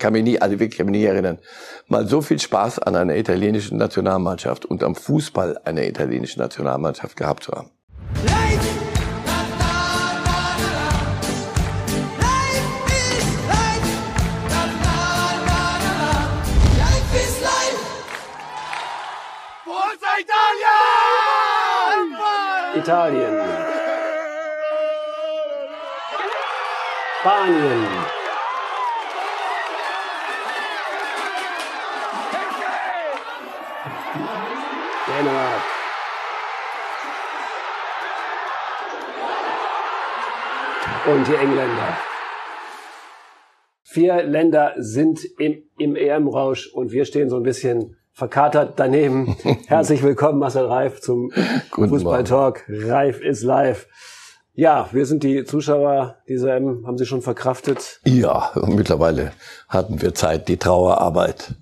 kann mich nie, also wirklich, ich kann mich nie erinnern, mal so viel Spaß an einer italienischen Nationalmannschaft und am Fußball einer italienischen Nationalmannschaft gehabt zu haben. Italien. Spanien. Dänemark. Und die Engländer. Vier Länder sind im, im EM-Rausch und wir stehen so ein bisschen verkatert daneben. Herzlich willkommen, Marcel Reif, zum Fußball-Talk. Reif ist live. Ja, wir sind die Zuschauer dieser M. Haben Sie schon verkraftet? Ja, mittlerweile hatten wir Zeit, die Trauerarbeit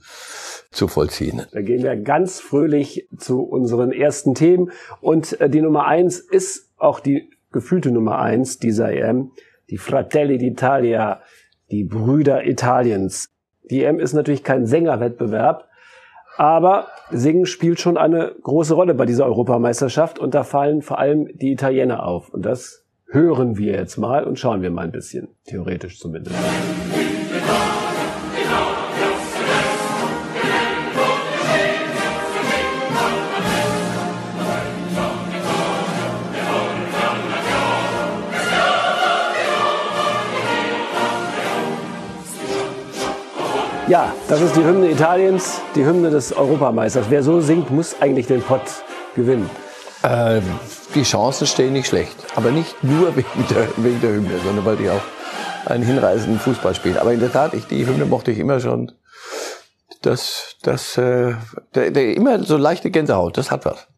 zu vollziehen. Da gehen wir ganz fröhlich zu unseren ersten Themen. Und äh, die Nummer eins ist auch die gefühlte Nummer eins dieser EM. Die Fratelli d'Italia, die Brüder Italiens. Die EM ist natürlich kein Sängerwettbewerb, aber Singen spielt schon eine große Rolle bei dieser Europameisterschaft und da fallen vor allem die Italiener auf. Und das hören wir jetzt mal und schauen wir mal ein bisschen, theoretisch zumindest. Ja, das ist die Hymne Italiens, die Hymne des Europameisters. Wer so singt, muss eigentlich den Pott gewinnen. Ähm, die Chancen stehen nicht schlecht, aber nicht nur wegen der, wegen der Hymne, sondern weil die auch einen hinreißenden Fußball spielen. Aber in der Tat, ich, die Hymne mochte ich immer schon. Das, das, äh, der, der immer so leichte Gänsehaut, das hat was.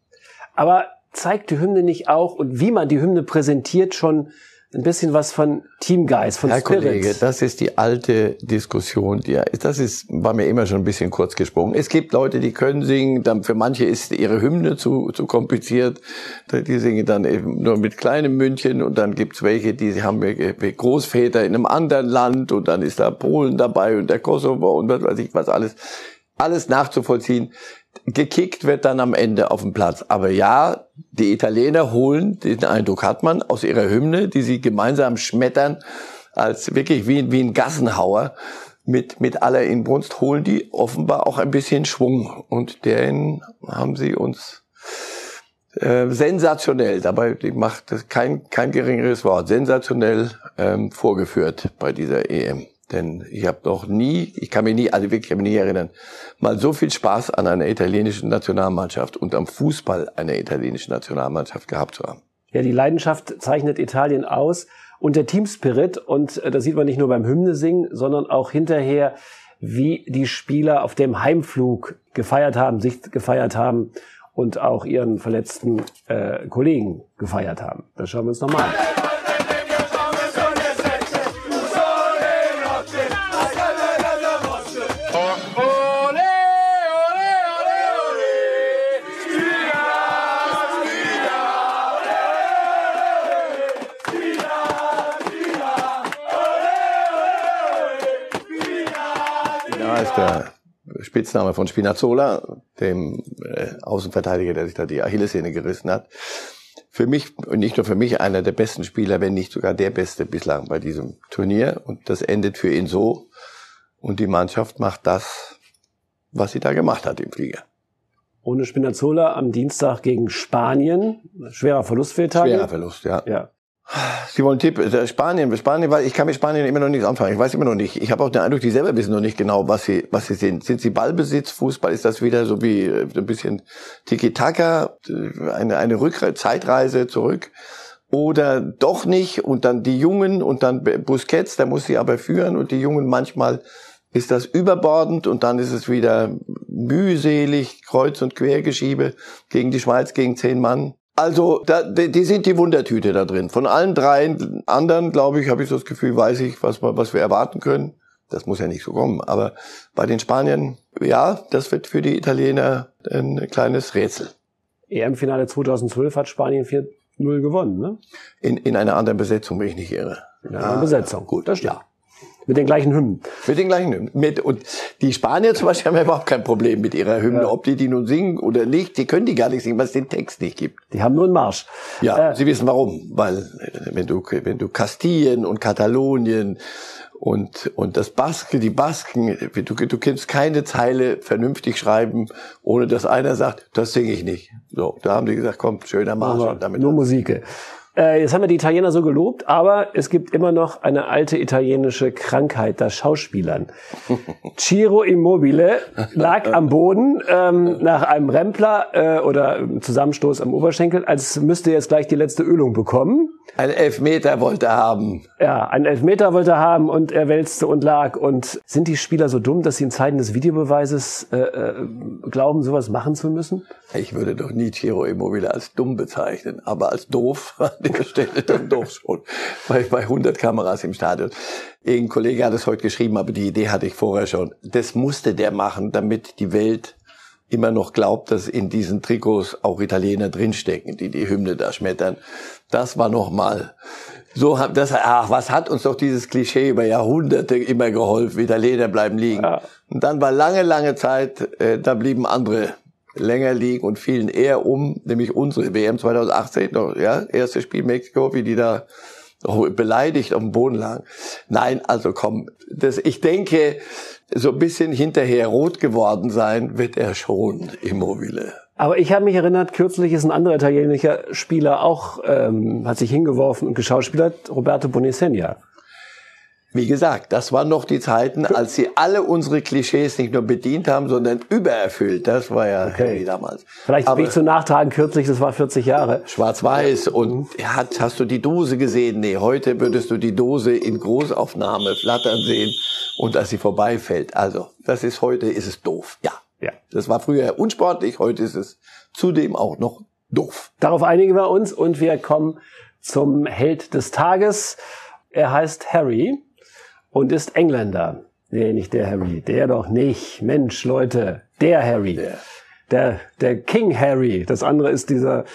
Aber zeigt die Hymne nicht auch und wie man die Hymne präsentiert schon ein bisschen was von Teamgeist, von Herr Spirit. Kollege, das ist die alte Diskussion, die das ist war mir immer schon ein bisschen kurz gesprungen. Es gibt Leute, die können singen, dann für manche ist ihre Hymne zu, zu kompliziert, die singen dann eben nur mit kleinem Mündchen und dann gibt's welche, die haben Großväter in einem anderen Land und dann ist da Polen dabei und der Kosovo und was weiß ich was alles alles nachzuvollziehen gekickt wird dann am Ende auf dem Platz. Aber ja, die Italiener holen, den Eindruck hat man, aus ihrer Hymne, die sie gemeinsam schmettern, als wirklich wie, wie ein Gassenhauer mit, mit aller Inbrunst, holen die offenbar auch ein bisschen Schwung. Und den haben sie uns äh, sensationell, dabei macht das kein, kein geringeres Wort, sensationell ähm, vorgeführt bei dieser EM. Denn ich habe noch nie, ich kann mich nie, also wirklich, ich kann mich nie erinnern, mal so viel Spaß an einer italienischen Nationalmannschaft und am Fußball einer italienischen Nationalmannschaft gehabt zu haben. Ja, die Leidenschaft zeichnet Italien aus und der Teamspirit. Und äh, das sieht man nicht nur beim Hymne singen, sondern auch hinterher, wie die Spieler auf dem Heimflug gefeiert haben, sich gefeiert haben und auch ihren verletzten äh, Kollegen gefeiert haben. Das schauen wir uns nochmal an. Spitzname von Spinazzola, dem äh, Außenverteidiger, der sich da die Achillessehne gerissen hat. Für mich, und nicht nur für mich, einer der besten Spieler, wenn nicht sogar der beste bislang bei diesem Turnier. Und das endet für ihn so. Und die Mannschaft macht das, was sie da gemacht hat im Flieger. Ohne Spinazzola am Dienstag gegen Spanien. Schwerer Verlust für Italien. Schwerer Verlust, ja. ja. Sie wollen Tipp, Spanien, Spanien, weil ich kann mit Spanien immer noch nichts anfangen. Ich weiß immer noch nicht. Ich habe auch den Eindruck, die selber wissen noch nicht genau, was sie, was sie sind. Sind sie Ballbesitz, Fußball? Ist das wieder so wie äh, ein bisschen Tiki-Taka, eine, eine Rückreise, Zeitreise zurück? Oder doch nicht? Und dann die Jungen und dann Busquets, der muss sie aber führen und die Jungen manchmal ist das überbordend und dann ist es wieder mühselig, Kreuz- und Quergeschiebe gegen die Schweiz, gegen zehn Mann. Also, da, die sind die Wundertüte da drin. Von allen drei anderen, glaube ich, habe ich so das Gefühl, weiß ich, was, was wir erwarten können. Das muss ja nicht so kommen. Aber bei den Spaniern, ja, das wird für die Italiener ein kleines Rätsel. EM-Finale 2012 hat Spanien 4-0 gewonnen, ne? In, in einer anderen Besetzung, wenn ich nicht irre. In einer anderen Besetzung. Gut, das stimmt. Ja. Mit den gleichen Hymnen. Mit den gleichen Hymnen. Mit, und die Spanier zum Beispiel haben ja überhaupt kein Problem mit ihrer Hymne. Ja. Ob die die nun singen oder nicht, die können die gar nicht singen, weil es den Text nicht gibt. Die haben nur einen Marsch. Ja, äh, sie wissen warum. Weil wenn du, wenn du Kastilien und Katalonien und, und das Baske, die Basken, du, du kannst keine Zeile vernünftig schreiben, ohne dass einer sagt, das singe ich nicht. So, da haben die gesagt, komm, schöner Marsch. Damit nur Musik. Äh, jetzt haben wir die Italiener so gelobt, aber es gibt immer noch eine alte italienische Krankheit, das Schauspielern. Ciro Immobile lag am Boden ähm, nach einem Rempler äh, oder Zusammenstoß am Oberschenkel, als müsste er jetzt gleich die letzte Ölung bekommen. Ein Elfmeter wollte er haben. Ja, ein Elfmeter wollte er haben und er wälzte und lag. Und sind die Spieler so dumm, dass sie in Zeiten des Videobeweises äh, äh, glauben, sowas machen zu müssen? Ich würde doch nie Ciro Immobile als dumm bezeichnen, aber als doof der Stelle dann doch schon. Bei, bei 100 Kameras im Stadion. Irgendein Kollege hat es heute geschrieben, aber die Idee hatte ich vorher schon. Das musste der machen, damit die Welt immer noch glaubt, dass in diesen Trikots auch Italiener drinstecken, die die Hymne da schmettern. Das war noch mal so das ach was hat uns doch dieses Klischee über Jahrhunderte immer geholfen, Italiener bleiben liegen. Ja. Und dann war lange lange Zeit äh, da blieben andere länger liegen und fielen eher um, nämlich unsere WM 2018, noch, ja, erstes Spiel Mexiko, wie die da beleidigt auf dem Boden lagen. Nein, also komm, das, ich denke, so ein bisschen hinterher rot geworden sein wird er schon, Immobile. Aber ich habe mich erinnert, kürzlich ist ein anderer italienischer Spieler auch, ähm, hat sich hingeworfen und geschauspielert, Roberto Bonisegna. Wie gesagt, das waren noch die Zeiten, als sie alle unsere Klischees nicht nur bedient haben, sondern übererfüllt. Das war ja okay. damals. Vielleicht Aber, bin ich zu nachtragen, kürzlich, das war 40 Jahre. Schwarz-Weiß. Und hat, hast du die Dose gesehen? Nee, heute würdest du die Dose in Großaufnahme flattern sehen und als sie vorbeifällt. Also, das ist heute, ist es doof. Ja. Ja. Das war früher unsportlich, heute ist es zudem auch noch doof. Darauf einigen wir uns und wir kommen zum Held des Tages. Er heißt Harry und ist Engländer. Nee, nicht der Harry. Der doch nicht. Mensch, Leute. Der Harry. Der, der, der King Harry. Das andere ist dieser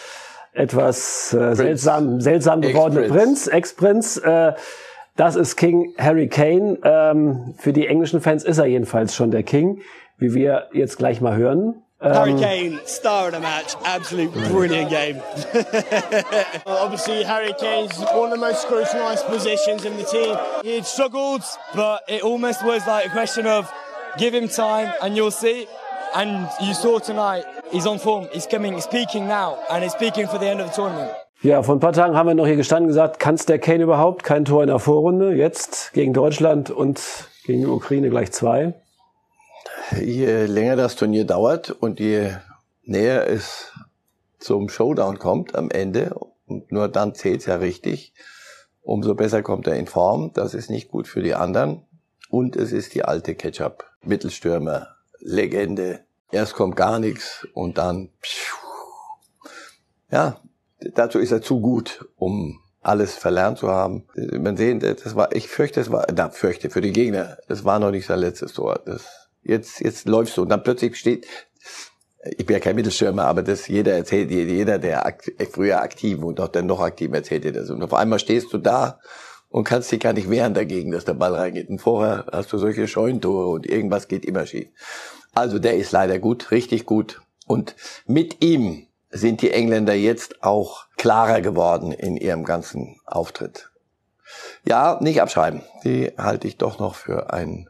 etwas äh, seltsam, seltsam gewordene Prinz, Ex-Prinz. Äh, das ist King Harry Kane. Ähm, für die englischen Fans ist er jedenfalls schon der King wie wir jetzt gleich mal hören. Harry Kane, star of the match, absolute brilliant game. Obviously, Harry Kane's one of the most scrutinised positions in the team. He had struggled, but it almost was like a question of give him time and you'll see. And you saw tonight, he's on form, he's coming, he's peaking now, and he's peaking for the end of the tournament. Ja, vor ein paar Tagen haben wir noch hier gestanden und gesagt, kannst der Kane überhaupt? Kein Tor in der Vorrunde. Jetzt gegen Deutschland und gegen die Ukraine gleich zwei je länger das Turnier dauert und je näher es zum Showdown kommt am Ende, und nur dann zählt's ja richtig, umso besser kommt er in Form. Das ist nicht gut für die anderen. Und es ist die alte Ketchup-Mittelstürmer, Legende. Erst kommt gar nichts und dann, ja, dazu ist er zu gut, um alles verlernt zu haben. Man sehen, das war, ich fürchte, es war, na, fürchte für die Gegner, das war noch nicht sein letztes Tor. Das jetzt, jetzt läufst du. Und dann plötzlich steht, ich bin ja kein Mittelstürmer, aber das jeder erzählt, jeder, der akt, früher aktiv und auch dann noch aktiv erzählt dir das. Und auf einmal stehst du da und kannst dich gar nicht wehren dagegen, dass der Ball reingeht. Und vorher hast du solche Scheuntore und irgendwas geht immer schief. Also der ist leider gut, richtig gut. Und mit ihm sind die Engländer jetzt auch klarer geworden in ihrem ganzen Auftritt. Ja, nicht abschreiben. Die halte ich doch noch für einen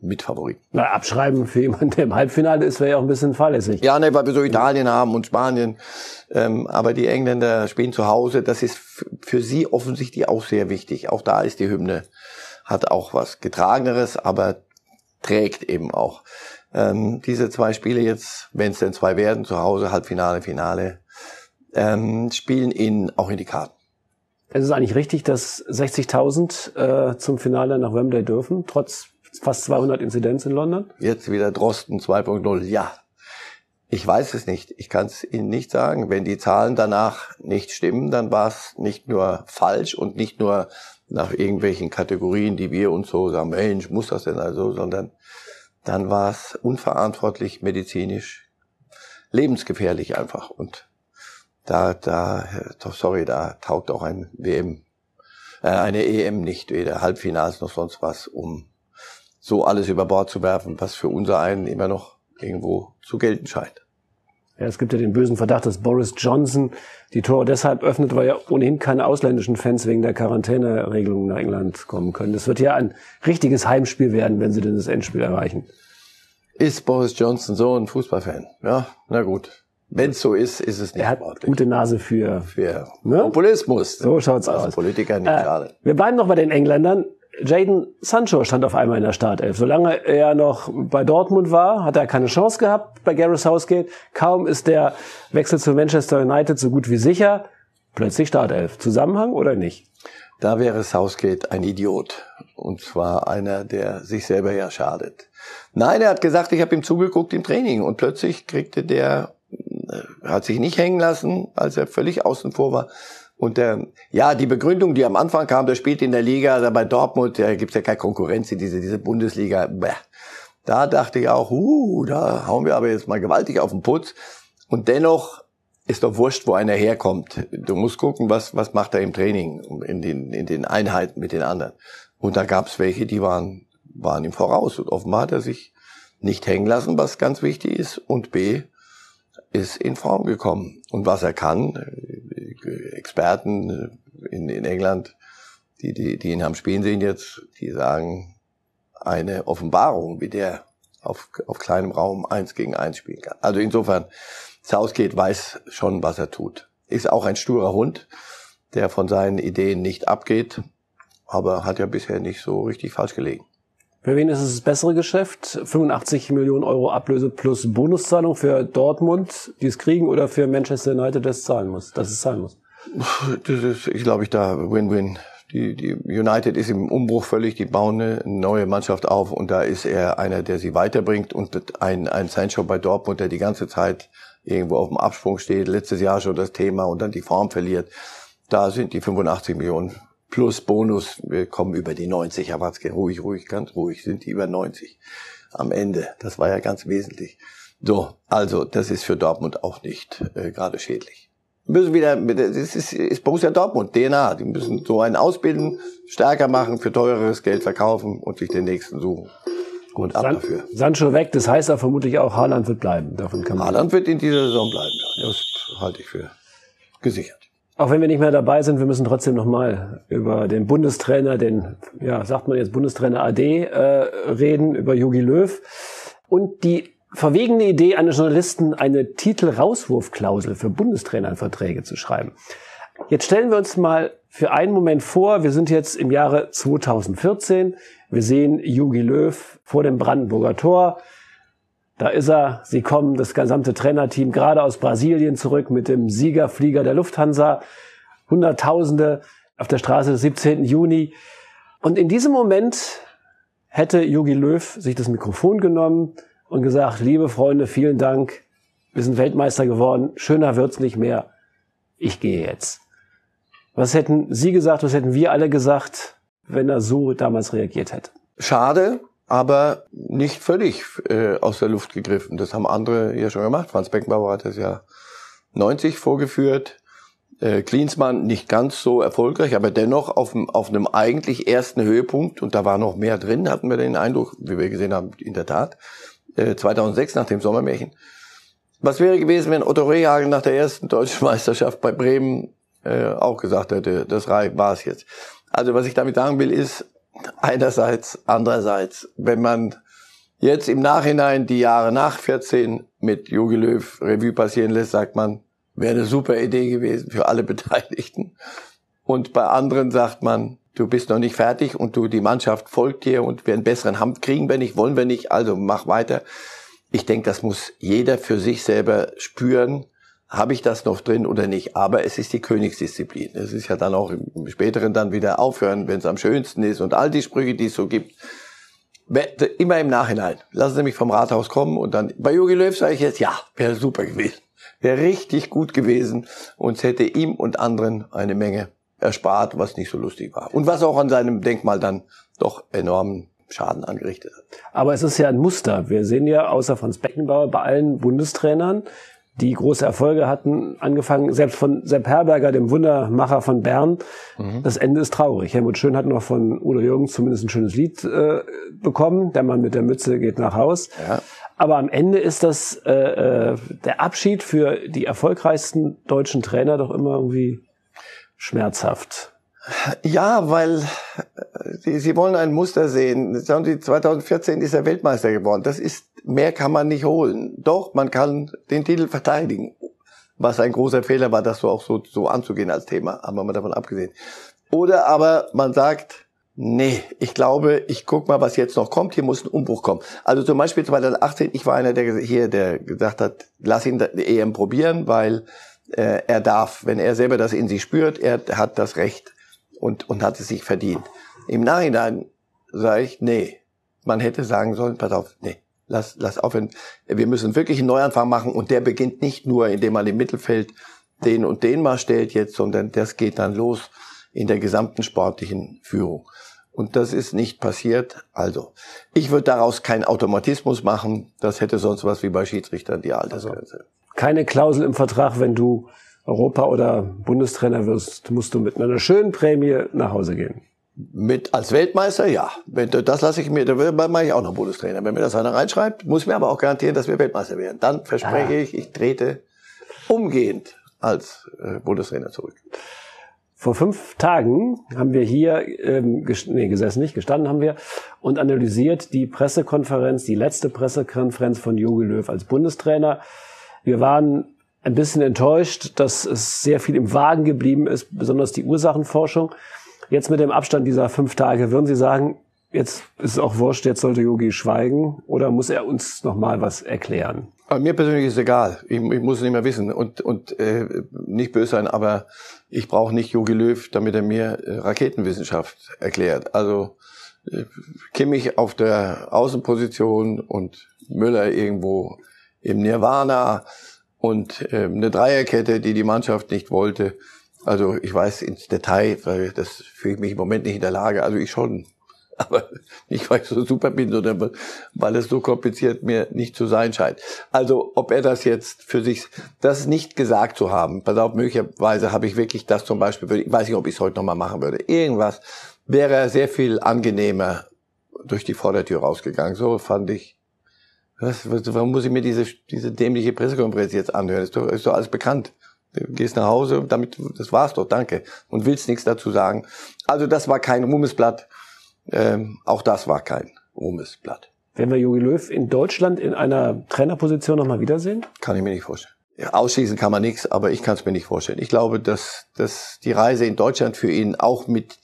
Mitfavoriten. Na, abschreiben für jemanden, der im Halbfinale ist, wäre ja auch ein bisschen fahrlässig. Ja, ne, weil wir so Italien haben und Spanien. Ähm, aber die Engländer spielen zu Hause. Das ist für sie offensichtlich auch sehr wichtig. Auch da ist die Hymne, hat auch was Getrageneres, aber trägt eben auch. Ähm, diese zwei Spiele jetzt, wenn es denn zwei werden, zu Hause, Halbfinale, Finale, ähm, spielen ihnen auch in die Karten. Es ist eigentlich richtig, dass 60.000 äh, zum Finale nach Wembley dürfen, trotz fast 200 Inzidenz in London? Jetzt wieder Drosten 2.0. Ja, ich weiß es nicht. Ich kann es Ihnen nicht sagen. Wenn die Zahlen danach nicht stimmen, dann war es nicht nur falsch und nicht nur nach irgendwelchen Kategorien, die wir uns so sagen, Mensch, muss das denn also, sondern dann war es unverantwortlich medizinisch, lebensgefährlich einfach. Und da, da, sorry, da taugt auch ein WM äh, eine EM nicht, weder Halbfinals noch sonst was, um so alles über Bord zu werfen, was für unser einen immer noch irgendwo zu gelten scheint. Ja, es gibt ja den bösen Verdacht, dass Boris Johnson die Tore deshalb öffnet, weil ja ohnehin keine ausländischen Fans wegen der Quarantäneregelung nach England kommen können. Das wird ja ein richtiges Heimspiel werden, wenn sie denn das Endspiel erreichen. Ist Boris Johnson so ein Fußballfan? Ja, na gut. Wenn so ist, ist es nicht Er hat sportlich. gute Nase für. für Ne? Populismus. So schaut's aus. Politiker nicht Äh, schade. wir bleiben noch bei den Engländern. Jaden Sancho stand auf einmal in der Startelf. Solange er noch bei Dortmund war, hat er keine Chance gehabt bei Gareth Southgate. Kaum ist der Wechsel zu Manchester United so gut wie sicher. Plötzlich Startelf. Zusammenhang oder nicht? Da wäre Southgate ein Idiot. Und zwar einer, der sich selber ja schadet. Nein, er hat gesagt, ich habe ihm zugeguckt im Training. Und plötzlich kriegte der, äh, hat sich nicht hängen lassen, als er völlig außen vor war. Und der, ja, die Begründung, die am Anfang kam, der spielt in der Liga, bei Dortmund, da gibt's ja keine Konkurrenz in diese, diese Bundesliga. Bäh. Da dachte ich auch, uh, da hauen wir aber jetzt mal gewaltig auf den Putz. Und dennoch ist doch wurscht, wo einer herkommt. Du musst gucken, was, was macht er im Training, in den, in den Einheiten mit den anderen. Und da gab's welche, die waren, waren ihm voraus. Und offenbar hat er sich nicht hängen lassen, was ganz wichtig ist. Und B, ist in Form gekommen. Und was er kann, äh, Experten äh, in, in England, die, die, die ihn haben spielen sehen jetzt, die sagen, eine Offenbarung, wie der auf, auf kleinem Raum eins gegen eins spielen kann. Also insofern, Southgate weiß schon, was er tut. Ist auch ein sturer Hund, der von seinen Ideen nicht abgeht, aber hat ja bisher nicht so richtig falsch gelegen. Für wen ist es das bessere Geschäft? 85 Millionen Euro Ablöse plus Bonuszahlung für Dortmund, die es kriegen, oder für Manchester United, das zahlen muss, das es zahlen muss? Das ist, ich glaube, ich da Win-Win. Die, die United ist im Umbruch völlig, die bauen eine neue Mannschaft auf und da ist er einer, der sie weiterbringt und ein, ein Sancho bei Dortmund, der die ganze Zeit irgendwo auf dem Absprung steht, letztes Jahr schon das Thema und dann die Form verliert. Da sind die 85 Millionen plus Bonus, wir kommen über die 90, aber ruhig, ruhig, ganz ruhig, sind die über 90 am Ende. Das war ja ganz wesentlich. So, also das ist für Dortmund auch nicht äh, gerade schädlich müssen wieder, das ist, ist Borussia Dortmund, DNA. Die müssen so einen ausbilden, stärker machen, für teureres Geld verkaufen und sich den nächsten suchen. Und ab San dafür. Sancho weg, das heißt aber vermutlich auch, Haaland wird bleiben. Davon kann man Haaland wird in dieser Saison bleiben. Ja. Das halte ich für gesichert. Auch wenn wir nicht mehr dabei sind, wir müssen trotzdem nochmal über den Bundestrainer, den, ja, sagt man jetzt Bundestrainer AD, äh, reden, über Jogi Löw. Und die verwegene Idee eines Journalisten, eine Titel-Rauswurfklausel für Bundestrainerverträge zu schreiben. Jetzt stellen wir uns mal für einen Moment vor, wir sind jetzt im Jahre 2014, wir sehen Jogi Löw vor dem Brandenburger Tor, da ist er, sie kommen, das gesamte Trainerteam gerade aus Brasilien zurück mit dem Siegerflieger der Lufthansa, Hunderttausende auf der Straße des 17. Juni. Und in diesem Moment hätte Jogi Löw sich das Mikrofon genommen und gesagt, liebe Freunde, vielen Dank, wir sind Weltmeister geworden, schöner wird's nicht mehr, ich gehe jetzt. Was hätten Sie gesagt, was hätten wir alle gesagt, wenn er so damals reagiert hätte? Schade, aber nicht völlig äh, aus der Luft gegriffen. Das haben andere ja schon gemacht. Franz Beckenbauer hat das ja 90 vorgeführt. Äh, Klinsmann nicht ganz so erfolgreich, aber dennoch auf, auf einem eigentlich ersten Höhepunkt. Und da war noch mehr drin, hatten wir den Eindruck, wie wir gesehen haben, in der Tat. Äh, 2006 nach dem Sommermärchen. Was wäre gewesen, wenn Otto Rehagel nach der ersten deutschen Meisterschaft bei Bremen äh, auch gesagt hätte, das war es jetzt. Also was ich damit sagen will, ist einerseits, andererseits, wenn man jetzt im Nachhinein die Jahre nach 14 mit Jogi Löw Revue passieren lässt, sagt man, wäre eine super Idee gewesen für alle Beteiligten. Und bei anderen sagt man, du bist noch nicht fertig und du, die Mannschaft folgt dir und wir einen besseren Hand kriegen wir nicht, wollen wir nicht, also mach weiter. Ich denke, das muss jeder für sich selber spüren. Habe ich das noch drin oder nicht? Aber es ist die Königsdisziplin. Es ist ja dann auch im späteren dann wieder aufhören, wenn es am schönsten ist und all die Sprüche, die es so gibt. Immer im Nachhinein. Lassen Sie mich vom Rathaus kommen und dann, bei Jogi Löw sage ich jetzt, ja, wäre super gewesen. Wäre richtig gut gewesen und hätte ihm und anderen eine Menge erspart, was nicht so lustig war. Und was auch an seinem Denkmal dann doch enormen Schaden angerichtet hat. Aber es ist ja ein Muster. Wir sehen ja außer Franz Beckenbauer bei allen Bundestrainern, die große Erfolge hatten, angefangen selbst von Sepp Herberger, dem Wundermacher von Bern. Mhm. Das Ende ist traurig. Helmut Schön hat noch von Udo Jürgens zumindest ein schönes Lied äh, bekommen. Der Mann mit der Mütze geht nach Haus. Ja. Aber am Ende ist das äh, äh, der Abschied für die erfolgreichsten deutschen Trainer doch immer irgendwie schmerzhaft. Ja, weil äh, sie, sie wollen ein Muster sehen. Sagen Sie, 2014 ist er Weltmeister geworden. Das ist, mehr kann man nicht holen. Doch, man kann den Titel verteidigen. Was ein großer Fehler war, das so auch so, so anzugehen als Thema. Haben wir mal davon abgesehen. Oder aber man sagt, Nee, ich glaube, ich guck mal, was jetzt noch kommt. Hier muss ein Umbruch kommen. Also zum Beispiel 2018, ich war einer, der hier, der gesagt hat, lass ihn die EM probieren, weil äh, er darf, wenn er selber das in sich spürt, er hat das Recht und, und hat es sich verdient. Im Nachhinein sage ich, nee, man hätte sagen sollen, pass auf, nee, lass, lass aufhören. Wir müssen wirklich einen Neuanfang machen und der beginnt nicht nur, indem man im Mittelfeld den und den mal stellt jetzt, sondern das geht dann los in der gesamten sportlichen Führung. Und das ist nicht passiert. Also, ich würde daraus keinen Automatismus machen. Das hätte sonst was wie bei Schiedsrichtern die Altersgrenze. Also, keine Klausel im Vertrag, wenn du Europa- oder Bundestrainer wirst, musst du mit einer schönen Prämie nach Hause gehen. Mit als Weltmeister, ja. Das lasse ich mir, da mache ich auch noch Bundestrainer. Wenn mir das einer reinschreibt, muss mir aber auch garantieren, dass wir Weltmeister werden. Dann verspreche ah. ich, ich trete umgehend als äh, Bundestrainer zurück. Vor fünf Tagen haben wir hier ähm, nee, gesessen, nicht gestanden haben wir und analysiert die Pressekonferenz, die letzte Pressekonferenz von Jogi Löw als Bundestrainer. Wir waren ein bisschen enttäuscht, dass es sehr viel im Wagen geblieben ist, besonders die Ursachenforschung. Jetzt mit dem Abstand dieser fünf Tage, würden Sie sagen, jetzt ist es auch wurscht, jetzt sollte Yogi schweigen oder muss er uns noch mal was erklären? Aber mir persönlich ist es egal. Ich, ich muss es nicht mehr wissen und, und äh, nicht böse sein, aber ich brauche nicht Jogi Löw, damit er mir äh, Raketenwissenschaft erklärt. Also äh, Kimmich auf der Außenposition und Müller irgendwo im Nirvana und äh, eine Dreierkette, die die Mannschaft nicht wollte. Also ich weiß ins Detail, weil das fühle ich mich im Moment nicht in der Lage. Also ich schon aber nicht, weil ich so super bin, sondern weil es so kompliziert mir nicht zu sein scheint. Also, ob er das jetzt für sich, das nicht gesagt zu haben, pass auf, möglicherweise habe ich wirklich das zum Beispiel, ich weiß nicht, ob ich es heute nochmal machen würde, irgendwas, wäre sehr viel angenehmer durch die Vordertür rausgegangen. So fand ich, was, warum muss ich mir diese, diese dämliche Pressekonferenz jetzt anhören? Ist doch, ist doch alles bekannt. Du gehst nach Hause, damit, das war's doch, danke. Und willst nichts dazu sagen. Also das war kein Ruhmesblatt. Ähm, auch das war kein Ruhmesblatt. Werden wir Jogi Löw in Deutschland in einer Trainerposition nochmal wiedersehen? Kann ich mir nicht vorstellen. Ausschließen kann man nichts, aber ich kann es mir nicht vorstellen. Ich glaube, dass, dass die Reise in Deutschland für ihn auch mit,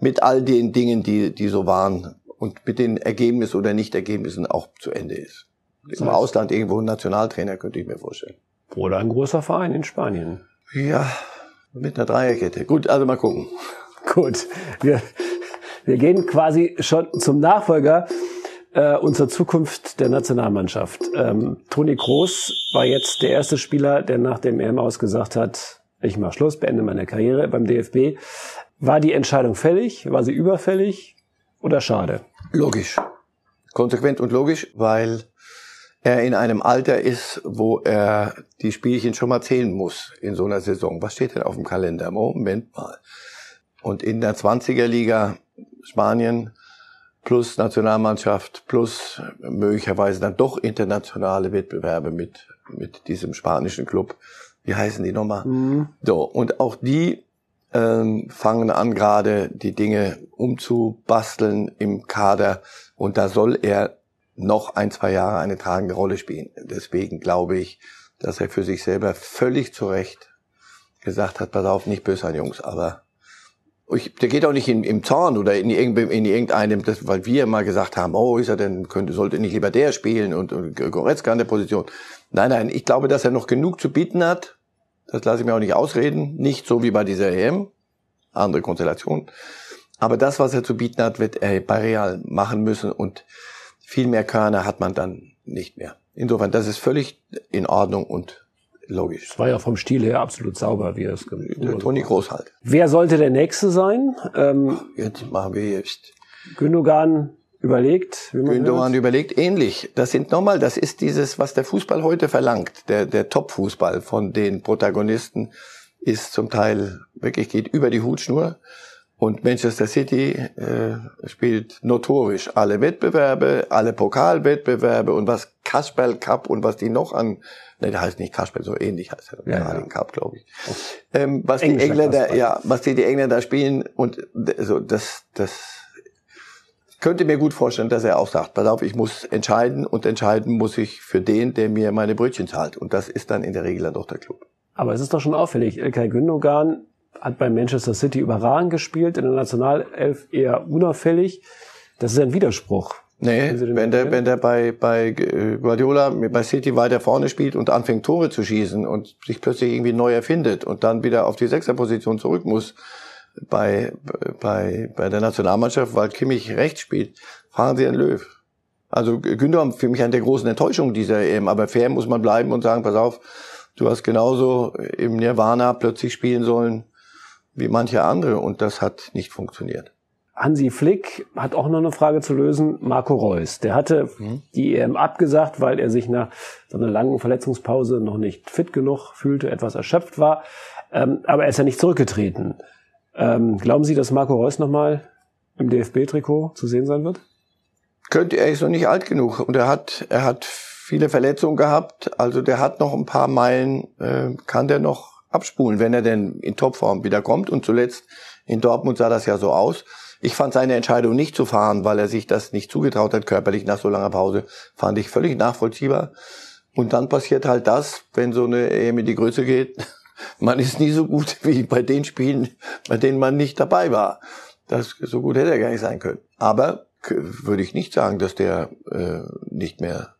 mit all den Dingen, die, die so waren und mit den Ergebnissen oder Nicht-Ergebnissen auch zu Ende ist. Das Im heißt, Ausland irgendwo ein Nationaltrainer könnte ich mir vorstellen. Oder ein großer Verein in Spanien. Ja, mit einer Dreierkette. Gut, also mal gucken. Gut, wir wir gehen quasi schon zum Nachfolger äh, und zur Zukunft der Nationalmannschaft. Ähm, Toni Kroos war jetzt der erste Spieler, der nach dem EM ausgesagt hat, ich mache Schluss, beende meine Karriere beim DFB. War die Entscheidung fällig? War sie überfällig oder schade? Logisch. Konsequent und logisch, weil er in einem Alter ist, wo er die Spielchen schon mal zählen muss in so einer Saison. Was steht denn auf dem Kalender? Moment mal. Und in der 20er Liga Spanien plus Nationalmannschaft plus möglicherweise dann doch internationale Wettbewerbe mit, mit diesem spanischen Club. Wie heißen die nochmal? Mhm. So, und auch die ähm, fangen an gerade die Dinge umzubasteln im Kader und da soll er noch ein, zwei Jahre eine tragende Rolle spielen. Deswegen glaube ich, dass er für sich selber völlig zu Recht gesagt hat, pass auf, nicht böse sein, Jungs, aber ich, der geht auch nicht in, im Zorn oder in, in irgendeinem, das, weil wir mal gesagt haben, oh, ist er denn, könnte, sollte nicht lieber der spielen und, und Goretzka an der Position. Nein, nein, ich glaube, dass er noch genug zu bieten hat. Das lasse ich mir auch nicht ausreden. Nicht so wie bei dieser EM. Andere Konstellation. Aber das, was er zu bieten hat, wird er bei Real machen müssen und viel mehr Körner hat man dann nicht mehr. Insofern, das ist völlig in Ordnung und Logisch. Es war ja vom Stil her absolut sauber, wie er es gemacht hat. Toni Groß halt. Wer sollte der Nächste sein? Ähm, jetzt machen wir jetzt. Gündogan überlegt? Gündogan überlegt ähnlich. Das sind nochmal, das ist dieses, was der Fußball heute verlangt. Der, der Top-Fußball von den Protagonisten ist zum Teil wirklich geht über die Hutschnur. Und Manchester City äh, spielt notorisch alle Wettbewerbe, alle Pokalwettbewerbe und was Kasperl Cup und was die noch an, ne, der heißt nicht Kasperl, so ähnlich heißt er, ja, ja. Cup, glaube ich. Ähm, was Englischer die Engländer, Kasperl. ja, was die, die Engländer spielen und so das, das könnte mir gut vorstellen, dass er auch sagt, pass auf, ich muss entscheiden und entscheiden muss ich für den, der mir meine Brötchen zahlt. Und das ist dann in der Regel dann doch der Club. Aber es ist doch schon auffällig. Ilkay Gündogan hat bei Manchester City überragend gespielt, in der Nationalelf eher unauffällig. Das ist ein Widerspruch. Nee, wenn der, wenn der bei, bei äh, Guardiola, bei City weiter vorne spielt und anfängt Tore zu schießen und sich plötzlich irgendwie neu erfindet und dann wieder auf die Sechserposition zurück muss bei, bei, bei der Nationalmannschaft, weil Kimmich rechts spielt, fahren sie einen Löw. Also Gündogan für mich eine der großen Enttäuschungen dieser EM, aber fair muss man bleiben und sagen, pass auf, du hast genauso im Nirvana plötzlich spielen sollen wie manche andere und das hat nicht funktioniert. Hansi Flick hat auch noch eine Frage zu lösen. Marco Reus, der hatte mhm. die EM abgesagt, weil er sich nach so einer langen Verletzungspause noch nicht fit genug fühlte, etwas erschöpft war. Ähm, aber er ist ja nicht zurückgetreten. Ähm, glauben Sie, dass Marco Reus nochmal im DFB-Trikot zu sehen sein wird? Könnte, er ist noch nicht alt genug und er hat, er hat viele Verletzungen gehabt. Also der hat noch ein paar Meilen, äh, kann der noch abspulen, wenn er denn in Topform wiederkommt. Und zuletzt in Dortmund sah das ja so aus. Ich fand seine Entscheidung nicht zu fahren, weil er sich das nicht zugetraut hat, körperlich nach so langer Pause, fand ich völlig nachvollziehbar. Und dann passiert halt das, wenn so eine EM in die Größe geht, man ist nie so gut wie bei den Spielen, bei denen man nicht dabei war. Das, so gut hätte er gar nicht sein können. Aber würde ich nicht sagen, dass der äh, nicht mehr,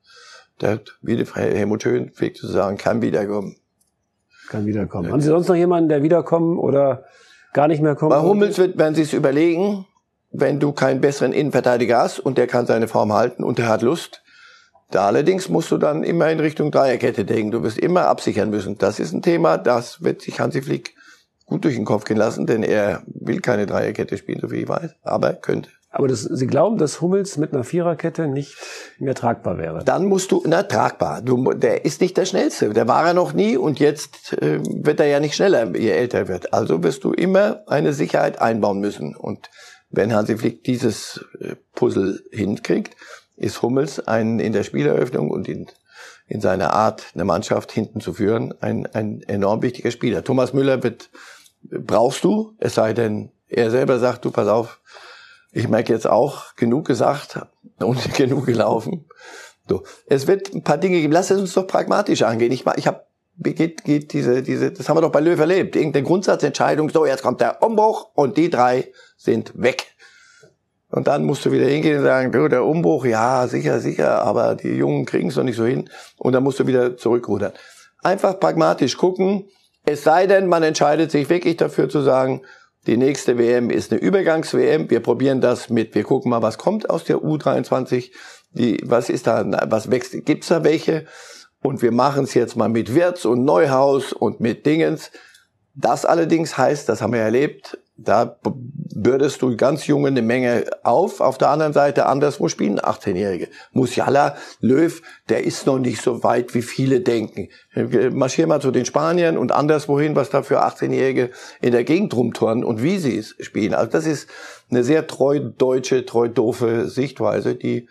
der wie Helmut Schön zu sagen, kann wiederkommen. Kann wiederkommen. Haben Sie sonst noch jemanden, der wiederkommen oder gar nicht mehr kommt? Bei Hummels wird, werden Sie es überlegen, wenn du keinen besseren Innenverteidiger hast und der kann seine Form halten und der hat Lust. Da allerdings musst du dann immer in Richtung Dreierkette denken. Du wirst immer absichern müssen. Das ist ein Thema, das wird sich Hansi Flick gut durch den Kopf gehen lassen, denn er will keine Dreierkette spielen, so wie ich weiß, aber könnte. Aber das, Sie glauben, dass Hummels mit einer Viererkette nicht mehr tragbar wäre? Dann musst du, na, tragbar. Du, der ist nicht der Schnellste. Der war er noch nie und jetzt äh, wird er ja nicht schneller, je älter wird. Also wirst du immer eine Sicherheit einbauen müssen. Und wenn Hansi Flick dieses äh, Puzzle hinkriegt, ist Hummels ein, in der Spieleröffnung und in, in seiner Art, eine Mannschaft hinten zu führen, ein, ein enorm wichtiger Spieler. Thomas Müller wird, brauchst du, es sei denn, er selber sagt, du, pass auf, ich merke jetzt auch, genug gesagt und genug gelaufen. So. Es wird ein paar Dinge geben. Lass es uns doch pragmatisch angehen. Ich, ich habe geht, geht diese, diese, das haben wir doch bei Löw erlebt. Irgendeine Grundsatzentscheidung, so, jetzt kommt der Umbruch und die drei sind weg. Und dann musst du wieder hingehen und sagen, du, der Umbruch, ja, sicher, sicher, aber die Jungen kriegen es noch nicht so hin. Und dann musst du wieder zurückrudern. Einfach pragmatisch gucken. Es sei denn, man entscheidet sich wirklich dafür zu sagen, die nächste WM ist eine Übergangs-WM. Wir probieren das mit, wir gucken mal, was kommt aus der U23. Die, was ist da, was wächst, gibt's da welche? Und wir machen es jetzt mal mit Wirtz und Neuhaus und mit Dingens. Das allerdings heißt, das haben wir erlebt, da bürdest du ganz junge eine Menge auf. Auf der anderen Seite anderswo spielen 18-Jährige. Musiala, Löw, der ist noch nicht so weit, wie viele denken. Marschier mal zu den Spaniern und anderswohin, was da für 18-Jährige in der Gegend rumturnen und wie sie es spielen. Also das ist eine sehr treu deutsche, treu doofe Sichtweise, die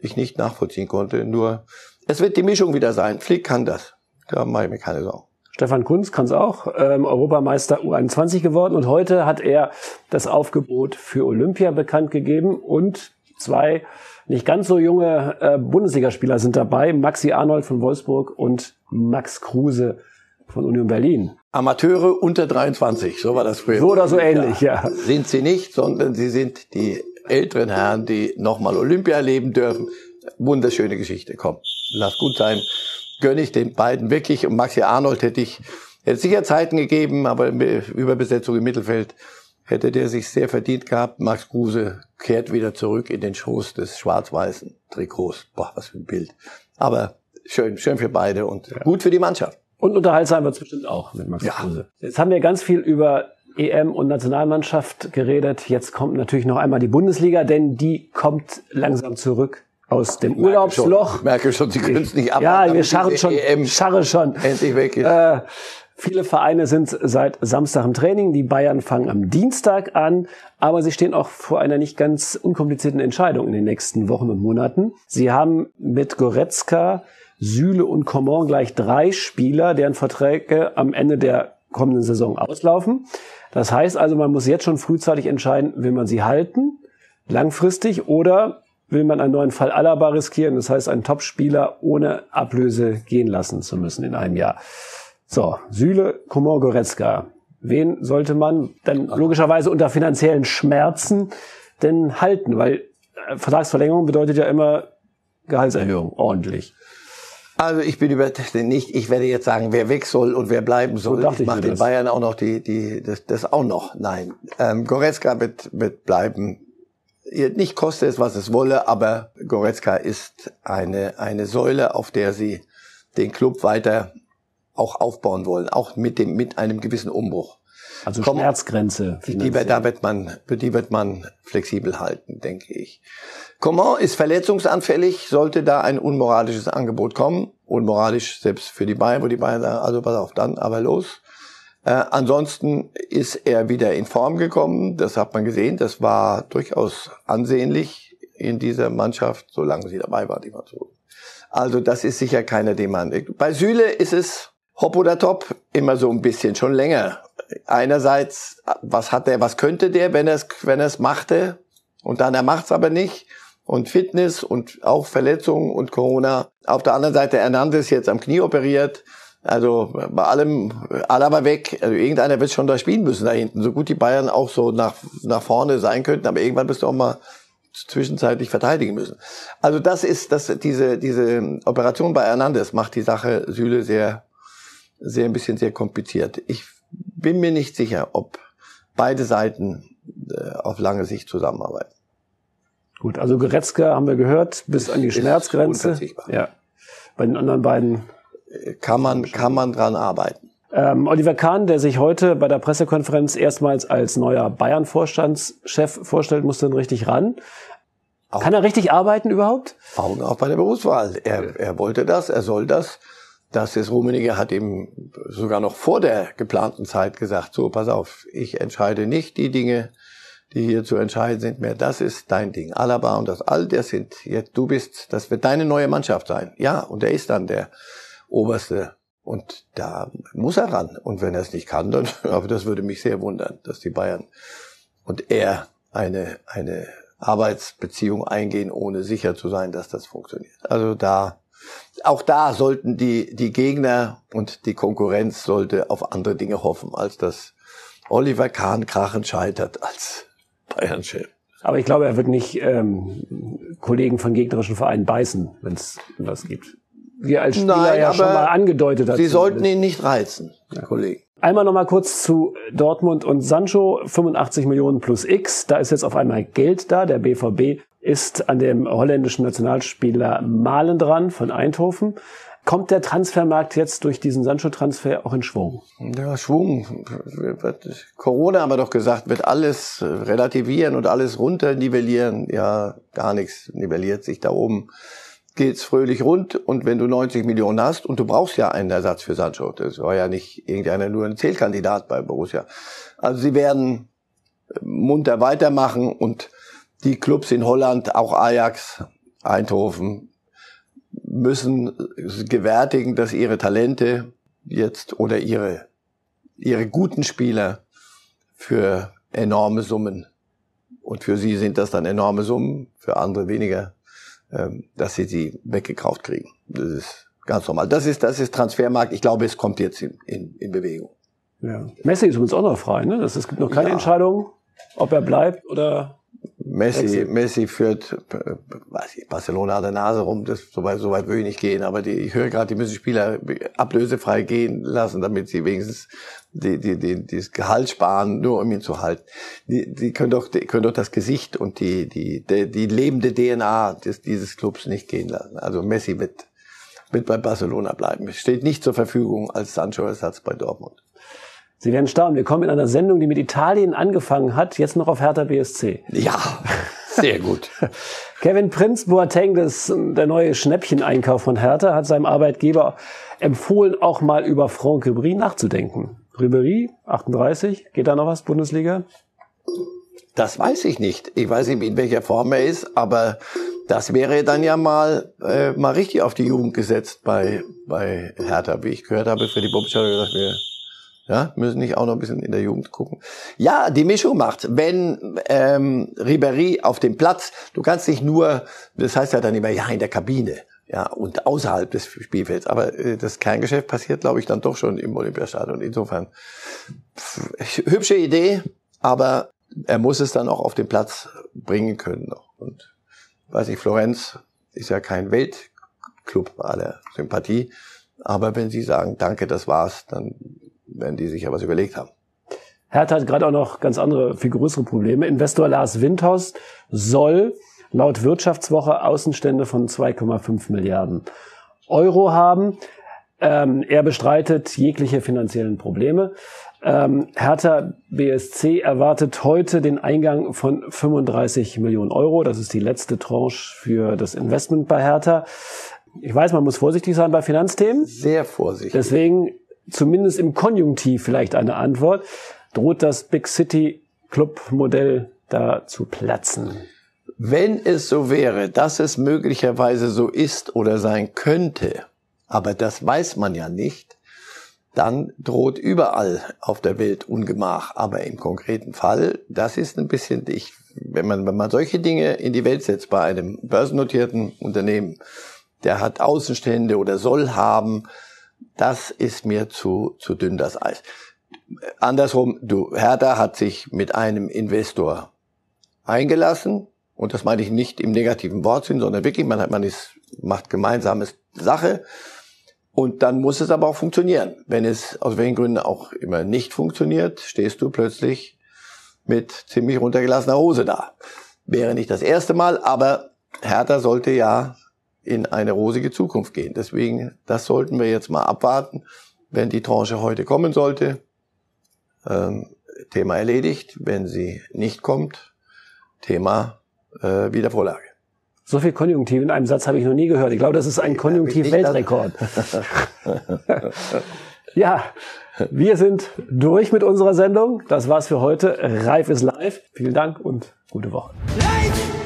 ich nicht nachvollziehen konnte. Nur, es wird die Mischung wieder sein. Flick kann das. Da mache ich mir keine Sorgen. Stefan Kunz kann es auch, ähm, Europameister U21 geworden und heute hat er das Aufgebot für Olympia bekannt gegeben und zwei nicht ganz so junge äh, Bundesligaspieler sind dabei, Maxi Arnold von Wolfsburg und Max Kruse von Union Berlin. Amateure unter 23, so war das früher. So oder so ähnlich, ja. ja. Sind sie nicht, sondern sie sind die älteren Herren, die nochmal Olympia erleben dürfen. Wunderschöne Geschichte, komm, lass gut sein gönne ich den beiden wirklich. Und Maxi Arnold hätte ich, hätte sicher Zeiten gegeben, aber Überbesetzung im Mittelfeld hätte der sich sehr verdient gehabt. Max Kruse kehrt wieder zurück in den Schoß des schwarz-weißen Trikots. Boah, was für ein Bild. Aber schön, schön für beide und ja. gut für die Mannschaft. Und unterhaltsam wird es bestimmt auch mit Max ja. Kruse. Jetzt haben wir ganz viel über EM und Nationalmannschaft geredet. Jetzt kommt natürlich noch einmal die Bundesliga, denn die kommt langsam zurück aus dem Urlaubsloch. Ich merke schon, Sie können es nicht ab. Ja, wir scharren schon, EM scharre schon. Endlich weg ist. Äh, viele Vereine sind seit Samstag im Training. Die Bayern fangen am Dienstag an, aber sie stehen auch vor einer nicht ganz unkomplizierten Entscheidung in den nächsten Wochen und Monaten. Sie haben mit Goretzka, Süle und Coman gleich drei Spieler, deren Verträge am Ende der kommenden Saison auslaufen. Das heißt also, man muss jetzt schon frühzeitig entscheiden, will man sie halten, langfristig, oder will man einen neuen Fall Alaba riskieren, das heißt einen Topspieler ohne Ablöse gehen lassen zu müssen in einem Jahr. So, Süle, Komor, Goretzka. Wen sollte man dann logischerweise unter finanziellen Schmerzen denn halten? Weil äh, Vertragsverlängerung bedeutet ja immer Gehaltserhöhung, ordentlich. Also ich bin über nicht, ich werde jetzt sagen, wer weg soll und wer bleiben soll. So ich mache den Bayern auch noch die, die, das, das auch noch. Nein. Ähm, Goretzka wird, wird bleiben. Nicht koste es, was es wolle, aber Goretzka ist eine, eine Säule, auf der sie den Club weiter auch aufbauen wollen, auch mit dem, mit einem gewissen Umbruch. Also Komm, Schmerzgrenze. Die, da wird man, die wird man flexibel halten, denke ich. Coman ist verletzungsanfällig, sollte da ein unmoralisches Angebot kommen. Unmoralisch selbst für die Bayern, wo die Bayern sagen, also pass auf, dann aber los. Äh, ansonsten ist er wieder in Form gekommen. Das hat man gesehen. Das war durchaus ansehnlich in dieser Mannschaft, solange sie dabei war, die Franzosen. Also das ist sicher keiner, den man... Bei Süle ist es Hopp oder Top, immer so ein bisschen, schon länger. Einerseits, was hat der, was könnte der, wenn er es wenn er's machte? Und dann er macht's aber nicht. Und Fitness und auch Verletzungen und Corona. Auf der anderen Seite Hernandez jetzt am Knie operiert. Also bei allem, Alaba weg. Also irgendeiner wird schon da spielen müssen da hinten. So gut die Bayern auch so nach, nach vorne sein könnten, aber irgendwann bist du auch mal zwischenzeitlich verteidigen müssen. Also das ist, das, diese, diese Operation bei Hernandez macht die Sache Süle sehr, sehr ein bisschen sehr kompliziert. Ich bin mir nicht sicher, ob beide Seiten äh, auf lange Sicht zusammenarbeiten. Gut, also Goretzka haben wir gehört, bis an die Schmerzgrenze. Ja. Bei den anderen beiden kann man kann man dran arbeiten. Ähm, Oliver Kahn, der sich heute bei der Pressekonferenz erstmals als neuer Bayern-Vorstandschef vorstellt, muss dann richtig ran. Auch kann er richtig arbeiten überhaupt? Auch, auch bei der Berufswahl. Er, er wollte das, er soll das. Das ist Rummenigge hat ihm sogar noch vor der geplanten Zeit gesagt, so, pass auf, ich entscheide nicht die Dinge, die hier zu entscheiden sind mehr. Das ist dein Ding. Alaba und das all das sind jetzt, du bist, das wird deine neue Mannschaft sein. Ja, und er ist dann der oberste. Und da muss er ran. Und wenn er es nicht kann, dann, aber das würde mich sehr wundern, dass die Bayern und er eine, eine Arbeitsbeziehung eingehen, ohne sicher zu sein, dass das funktioniert. Also da auch da sollten die, die Gegner und die Konkurrenz sollte auf andere Dinge hoffen, als dass Oliver Kahn krachend scheitert als Bayern-Chef. Aber ich glaube, er wird nicht ähm, Kollegen von gegnerischen Vereinen beißen, wenn es was gibt. Wie als Spieler Nein, ja schon mal angedeutet hat. Sie sollten ihn nicht reizen, ja. Kollegen. Einmal noch mal kurz zu Dortmund und Sancho. 85 Millionen plus X. Da ist jetzt auf einmal Geld da. Der BVB ist an dem holländischen Nationalspieler Malen dran von Eindhoven. Kommt der Transfermarkt jetzt durch diesen Sancho-Transfer auch in Schwung? Ja, Schwung. Corona haben wir doch gesagt, wird alles relativieren und alles runternivellieren. Ja, gar nichts nivelliert sich da oben. Geht's fröhlich rund und wenn du 90 Millionen hast und du brauchst ja einen Ersatz für Sancho, das war ja nicht irgendeiner nur ein Zählkandidat bei Borussia. Also sie werden munter weitermachen und die Clubs in Holland, auch Ajax, Eindhoven, müssen gewärtigen, dass ihre Talente jetzt oder ihre, ihre guten Spieler für enorme Summen, und für sie sind das dann enorme Summen, für andere weniger, dass sie sie weggekauft kriegen. Das ist ganz normal. Das ist, das ist Transfermarkt. Ich glaube, es kommt jetzt in, in, in Bewegung. Ja. Messi ist übrigens auch noch frei, ne? Es gibt noch keine ja. Entscheidung, ob er bleibt oder Messi, Messi führt, weiß ich, Barcelona hat der Nase rum, das, so weit, so weit will ich nicht gehen, aber die, ich höre gerade, die müssen Spieler ablösefrei gehen lassen, damit sie wenigstens die, die, die, das Gehalt sparen, nur um ihn zu halten. Die, die können doch, die können doch das Gesicht und die, die, die, die lebende DNA des, dieses Clubs nicht gehen lassen. Also Messi wird, wird bei Barcelona bleiben. Steht nicht zur Verfügung als Sancho-Ersatz bei Dortmund. Sie werden staunen. Wir kommen in einer Sendung, die mit Italien angefangen hat, jetzt noch auf Hertha BSC. Ja, sehr gut. Kevin Prinz Boateng, das, der neue Schnäppcheneinkauf von Hertha, hat seinem Arbeitgeber empfohlen, auch mal über Franck Ribéry nachzudenken. Ribéry, 38, geht da noch was, Bundesliga? Das weiß ich nicht. Ich weiß nicht, in welcher Form er ist, aber das wäre dann ja mal, äh, mal richtig auf die Jugend gesetzt bei, bei Hertha. Wie ich gehört habe, Freddy Bobic hat gesagt, wir ja, müssen nicht auch noch ein bisschen in der Jugend gucken. Ja, die Mischung macht. Wenn ähm, Ribéry auf dem Platz, du kannst nicht nur, das heißt ja dann immer, ja, in der Kabine, ja, und außerhalb des Spielfelds. Aber äh, das Kerngeschäft passiert, glaube ich, dann doch schon im Olympiastadion. Insofern pff, hübsche Idee, aber er muss es dann auch auf den Platz bringen können noch. Und weiß ich, Florenz ist ja kein Weltclub aller Sympathie. Aber wenn Sie sagen, danke, das war's, dann werden die sich ja was überlegt haben. Hertha hat gerade auch noch ganz andere, viel größere Probleme. Investor Lars Windhaus soll laut Wirtschaftswoche Außenstände von 2,5 Milliarden Euro haben. Ähm, er bestreitet jegliche finanziellen Probleme. Ähm, Hertha BSC erwartet heute den Eingang von 35 Millionen Euro. Das ist die letzte Tranche für das Investment bei Hertha. Ich weiß, man muss vorsichtig sein bei Finanzthemen. Sehr vorsichtig. Deswegen zumindest im Konjunktiv vielleicht eine Antwort. Droht das Big City Club Modell da zu platzen? Wenn es so wäre, dass es möglicherweise so ist oder sein könnte, aber das weiß man ja nicht, dann droht überall auf der Welt Ungemach. Aber im konkreten Fall, das ist ein bisschen, ich, wenn man, wenn man solche Dinge in die Welt setzt bei einem börsennotierten Unternehmen, der hat Außenstände oder soll haben, das ist mir zu, zu dünn das Eis. Andersrum, du, Hertha hat sich mit einem Investor eingelassen, und das meine ich nicht im negativen Wortsinn, sondern wirklich, man hat, man ist, macht gemeinsames Sache. Und dann muss es aber auch funktionieren. Wenn es aus welchen Gründen auch immer nicht funktioniert, stehst du plötzlich mit ziemlich runtergelassener Hose da. Wäre nicht das erste Mal, aber Hertha sollte ja in eine rosige Zukunft gehen. Deswegen, das sollten wir jetzt mal abwarten. Wenn die Tranche heute kommen sollte, ähm, Thema erledigt. Wenn sie nicht kommt, Thema äh, Wiedervorlage. So viel Konjunktiv in einem Satz habe ich noch nie gehört. Ich glaube, das ist ein Konjunktiv-Weltrekord. ja, wir sind durch mit unserer Sendung. Das war's für heute. Reif ist live. Vielen Dank und gute Woche. Live!